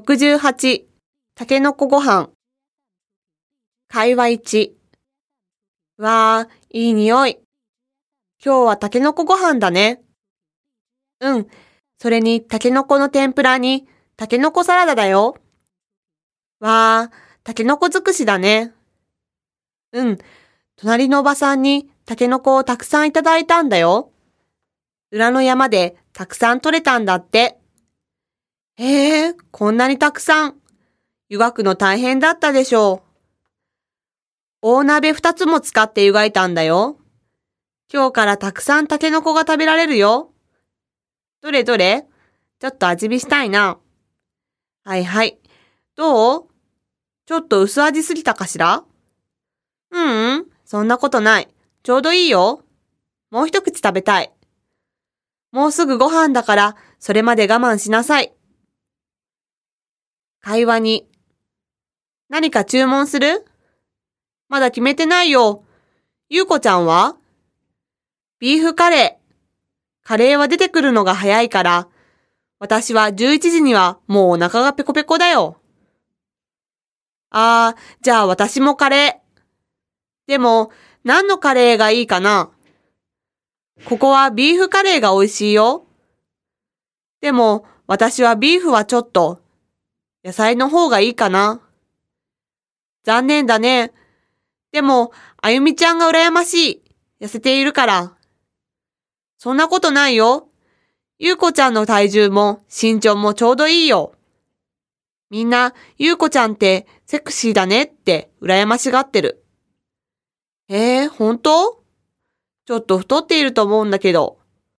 68、たけのこご飯。会話1。わー、いい匂い。今日はたけのこご飯だね。うん、それにたけのこの天ぷらにたけのこサラダだよ。わー、たけのこ尽くしだね。うん、隣のおばさんにたけのこをたくさんいただいたんだよ。裏の山でたくさん取れたんだって。こんなにたくさん。湯がくの大変だったでしょう。大鍋二つも使って湯がいたんだよ。今日からたくさんタケノコが食べられるよ。どれどれ？ちょっと味見したいな。はいはい。どう？ちょっと薄味すぎたかしら？ううん、そんなことない。ちょうどいいよ。もう一口食べたい。もうすぐご飯だから、それまで我慢しなさい。会話に。何か注文する？まだ決めてないよ。ゆうこちゃんは？ビーフカレー。カレーは出てくるのが早いから、私は11時にはもうお腹がペコペコだよ。あー、じゃあ私もカレー。でも、何のカレーがいいかな？ここはビーフカレーが美味しいよ。でも、私はビーフはちょっと、野菜の方がいいかな。残念だね。でも、あゆみちゃんが羨ましい。痩せているから。そんなことないよ。ゆうこちゃんの体重も身長もちょうどいいよ。みんな、ゆうこちゃんってセクシーだねって羨ましがってる。えー、本当？ちょっと太っていると思うんだけど。